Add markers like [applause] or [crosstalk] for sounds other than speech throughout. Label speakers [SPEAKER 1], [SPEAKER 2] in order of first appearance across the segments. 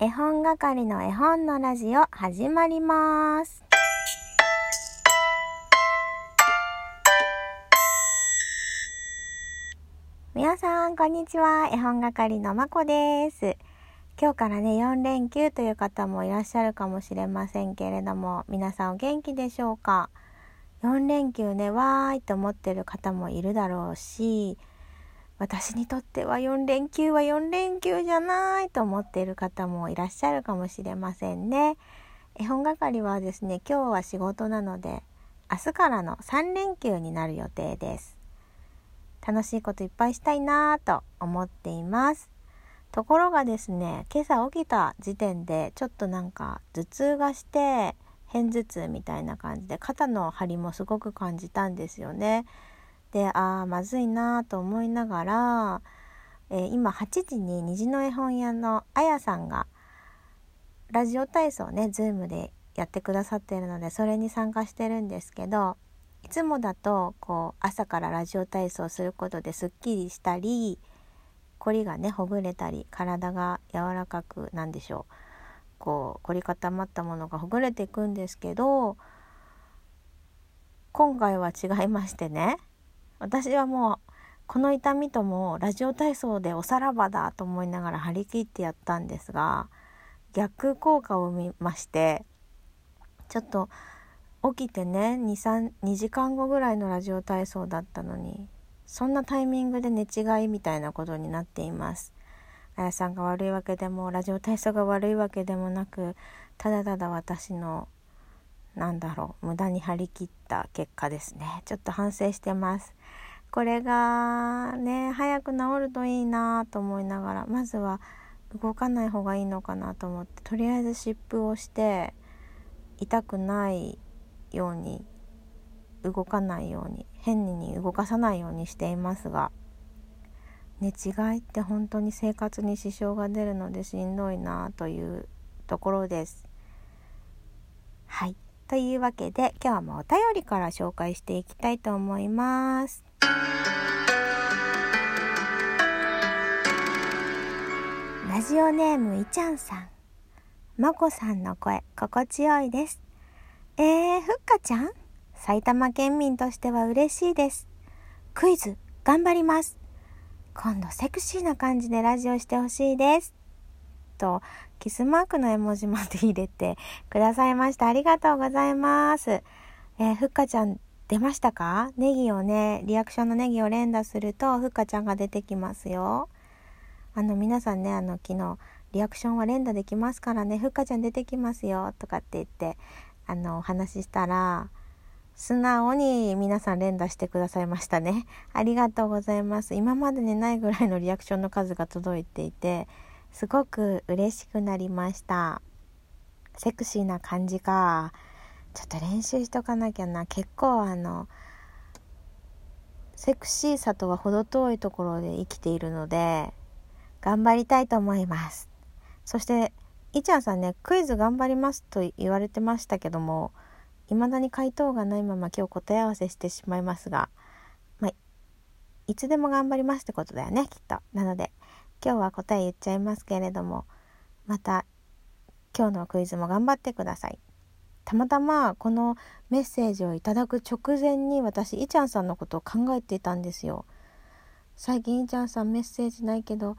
[SPEAKER 1] 絵本係の絵本のラジオ始まります。皆さん、こんにちは。絵本係のまこです。今日からね、4連休という方もいらっしゃるかもしれませんけれども、皆さんお元気でしょうか ?4 連休ね、わーいと思ってる方もいるだろうし、私にとっては4連休は4連休じゃないと思っている方もいらっしゃるかもしれませんね。絵本係はですね、今日は仕事なので、明日からの3連休になる予定です。楽しいこといっぱいしたいなぁと思っています。ところがですね、今朝起きた時点でちょっとなんか頭痛がして、片頭痛みたいな感じで肩の張りもすごく感じたんですよね。でああまずいなと思いながら、えー今8時に虹の絵本屋のあやさんがラジオ体操ね Zoom でやってくださってるのでそれに参加してるんですけどいつもだとこう朝からラジオ体操することですっきりしたり凝りがねほぐれたり体が柔らかくなんでしょう。こう凝り固まったものがほぐれていくんですけど今回は違いましてね私はもうこの痛みともラジオ体操でおさらばだと思いながら張り切ってやったんですが逆効果を生みましてちょっと起きてね2 2時間後ぐらいのラジオ体操だったのにそんなタイミングで寝違いみたいなことになっています。あやさんが悪いわけでもラジオ体操が悪いわけでもなくただただ私のなんだろう無駄に張り切った結果ですねちょっと反省してますこれがね早く治るといいなと思いながらまずは動かない方がいいのかなと思ってとりあえず湿布をして痛くないように動かないように変に動かさないようにしていますが寝違いって本当に生活に支障が出るのでしんどいなというところですはいというわけで今日もお便りから紹介していきたいと思います。ラジオネームいちゃんさん。まこさんの声心地よいです。えー、ふっかちゃん？埼玉県民としては嬉しいです。クイズ頑張ります。今度セクシーな感じでラジオしてほしいです。とキスマークの絵文字まで入れてくださいました。ありがとうございます。えー、ふっかちゃん出ましたか？ネギをね、リアクションのネギを連打するとふっかちゃんが出てきますよ。あの皆さんね、あの昨日リアクションは連打できますからね、ふっかちゃん出てきますよとかって言ってあのお話ししたら素直に皆さん連打してくださいましたね。ありがとうございます。今までにないぐらいのリアクションの数が届いていて、すごく嬉しくなりました。セクシーな感じか。ちょっと練習しとかなきゃな。結構あの、セクシーさとは程遠いところで生きているので、頑張りたいと思います。そして、いちゃんさんね、クイズ頑張りますと言われてましたけども、未だに回答がないまま今日答え合わせしてしまいますが、まあ、いつでも頑張りますってことだよね、きっと。なので、今日は答え言っちゃいますけれども、また今日のクイズも頑張ってください。たまたまこのメッセージをいただく直前に私、いちゃんさんのことを考えていたんですよ。最近いちゃんさんメッセージないけど、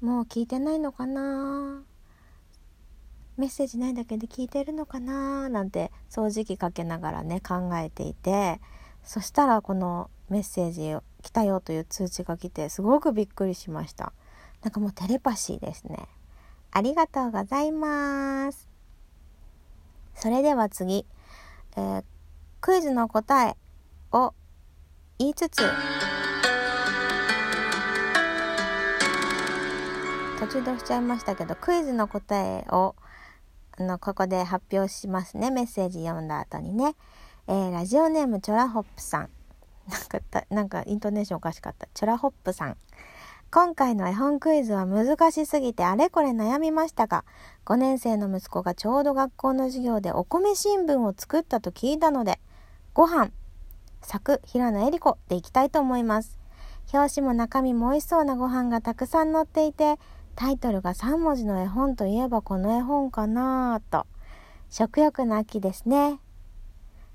[SPEAKER 1] もう聞いてないのかな？メッセージないだけで聞いてるのかな？なんて掃除機かけながらね考えていて。そしたらこのメッセージ来たよという通知が来てすごくびっくりしました。なんかもうテレパシーですね。ありがとうございます。それでは次、えークイズの答えを言いつつ途中で押しちゃいましたけどクイズの答えをあのここで発表しますね。メッセージ読んだ後にね、えーラジオネームチョラホップさん。なんかなんかイントネーションおかしかった。チョラホップさん。今回の絵本クイズは難しすぎてあれこれ悩みましたが5年生の息子がちょうど学校の授業でお米新聞を作ったと聞いたのでご飯作平野恵里子でいきたいと思います表紙も中身も美味しそうなご飯がたくさん載っていてタイトルが3文字の絵本といえばこの絵本かなぁと。食欲の秋ですね。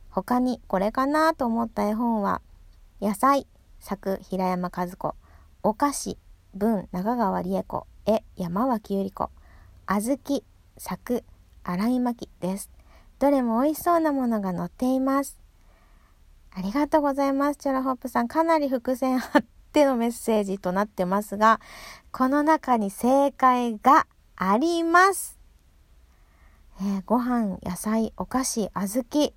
[SPEAKER 1] 他にこれかなと思った絵本は、野菜、作平山和子、お菓子、文中川理恵子、絵山脇百合子、小豆、作新井真希です。どれも美味しそうなものが載っています。ありがとうございます。チョラホップさん。かなり伏線張ってのメッセージとなってますが、この中に正解があります。えー、ご飯、野菜、お菓子、小豆。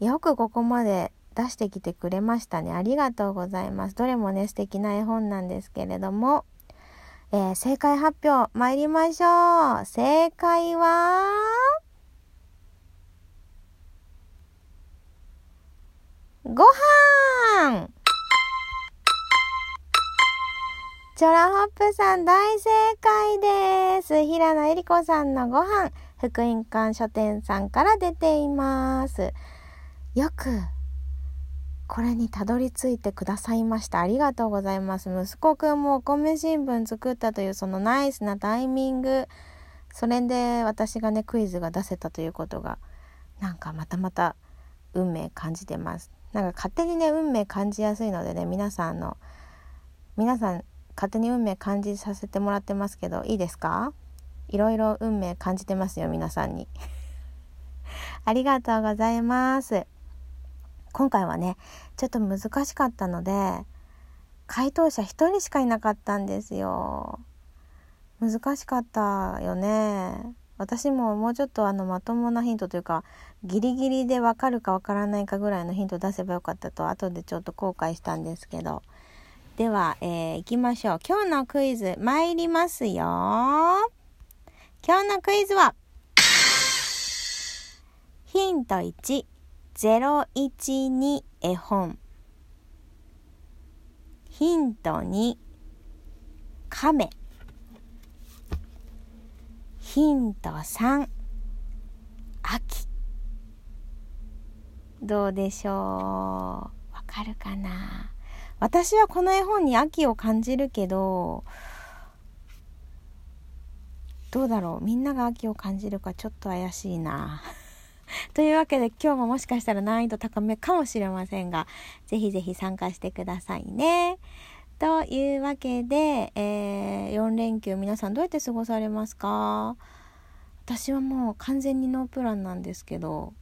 [SPEAKER 1] よくここまで出してきてくれましたね。ありがとうございます。どれもね、素敵な絵本なんですけれども、えー、正解発表参りましょう。正解は、ご飯チョラホップさん大正解です。平野恵里子さんのご飯、福音館書店さんから出ています。よく、これにたどり着いてくださいました。ありがとうございます。息子くんもお米新聞作ったというそのナイスなタイミング。それで私がね、クイズが出せたということが、なんかまたまた運命感じてます。なんか勝手にね運命感じやすいのでね皆さんの皆さん勝手に運命感じさせてもらってますけどいいですか？いろいろ運命感じてますよ皆さんに [laughs] ありがとうございます今回はねちょっと難しかったので回答者1人しかいなかったんですよ。難しかったよね。私ももうちょっとあのまともなヒントというかギリギリでわかるかわからないかぐらいのヒント出せばよかったと後でちょっと後悔したんですけど。では、えー、行きましょう。今日のクイズ参りますよ。今日のクイズはヒント1 012絵本ヒント2亀ヒント3秋。どうでしょう？わかるかな？私はこの絵本に秋を感じるけどどうだろう？みんなが秋を感じるかちょっと怪しいな。[laughs] というわけで今日ももしかしたら難易度高めかもしれませんがぜひぜひ参加してくださいね。というわけで、えー、4連休皆さんどうやって過ごされますか？私はもう完全にノープランなんですけど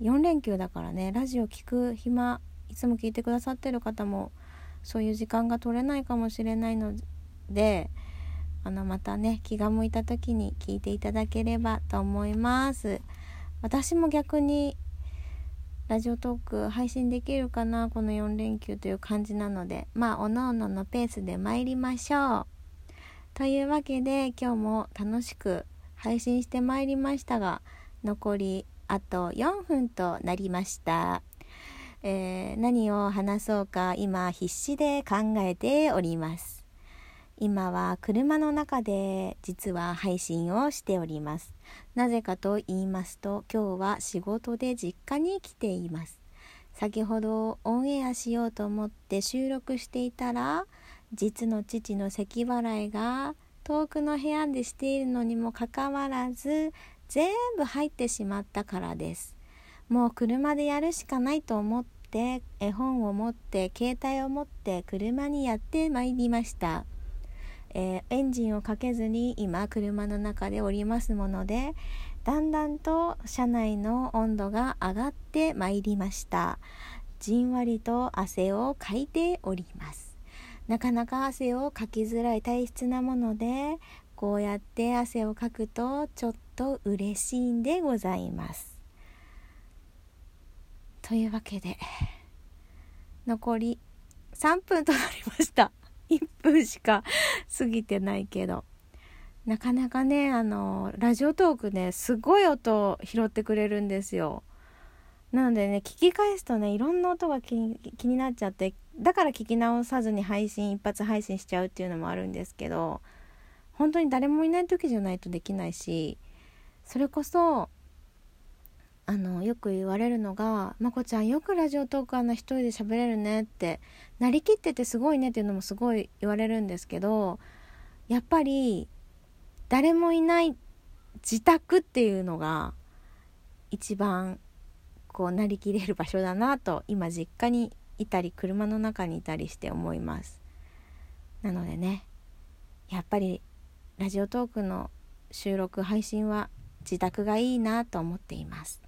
[SPEAKER 1] 4連休だからねラジオ聞く暇いつも聞いてくださってる方もそういう時間が取れないかもしれないのであのまたね気が向いた時に聞いていただければと思います私も逆にラジオトーク配信できるかなこの4連休という感じなので。まあおのおののペースで参りましょう。というわけで今日も楽しく配信してまいりましたが残りあと4分となりました、えー、何を話そうか今必死で考えております。今は車の中で実は配信をしております。なぜかと言いますと今日は仕事で実家に来ています。先ほどオンエアしようと思って収録していたら実の父の咳払いが遠くの部屋でしているのにもかかわらず全部入ってしまったからです。もう車でやるしかないと思って絵本を持って携帯を持って車にやってまいりました。えー、エンジンをかけずに今車の中でおりますものでだんだんと車内の温度が上がってまいりました。じんわりと汗をかいております。なかなか汗をかきづらい体質なものでこうやって汗をかくとちょっと嬉しいんでございます。というわけで残り3分となりました。1分しか過ぎてないけど。なかなかねあのラジオトークねすごい音を拾ってくれるんですよ。なのでね聞き返すとねいろんな音が気に気になっちゃってだから聞き直さずに配信一発配信しちゃうっていうのもあるんですけど本当に誰もいない時じゃないとできないしそれこそあのよく言われるのが「まこちゃんよくラジオトークあんな一人で喋れるね」ってなりきっててすごいねっていうのもすごい言われるんですけどやっぱり誰もいない自宅っていうのが一番こうなりきれる場所だなと今実家にいたり車の中にいたりして思います。なのでねやっぱりラジオトークの収録配信は自宅がいいなと思っています。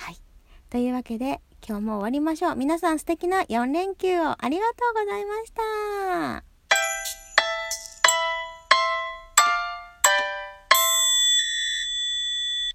[SPEAKER 1] はい。というわけで今日も終わりましょう。皆さん素敵な4連休をありがとうございました。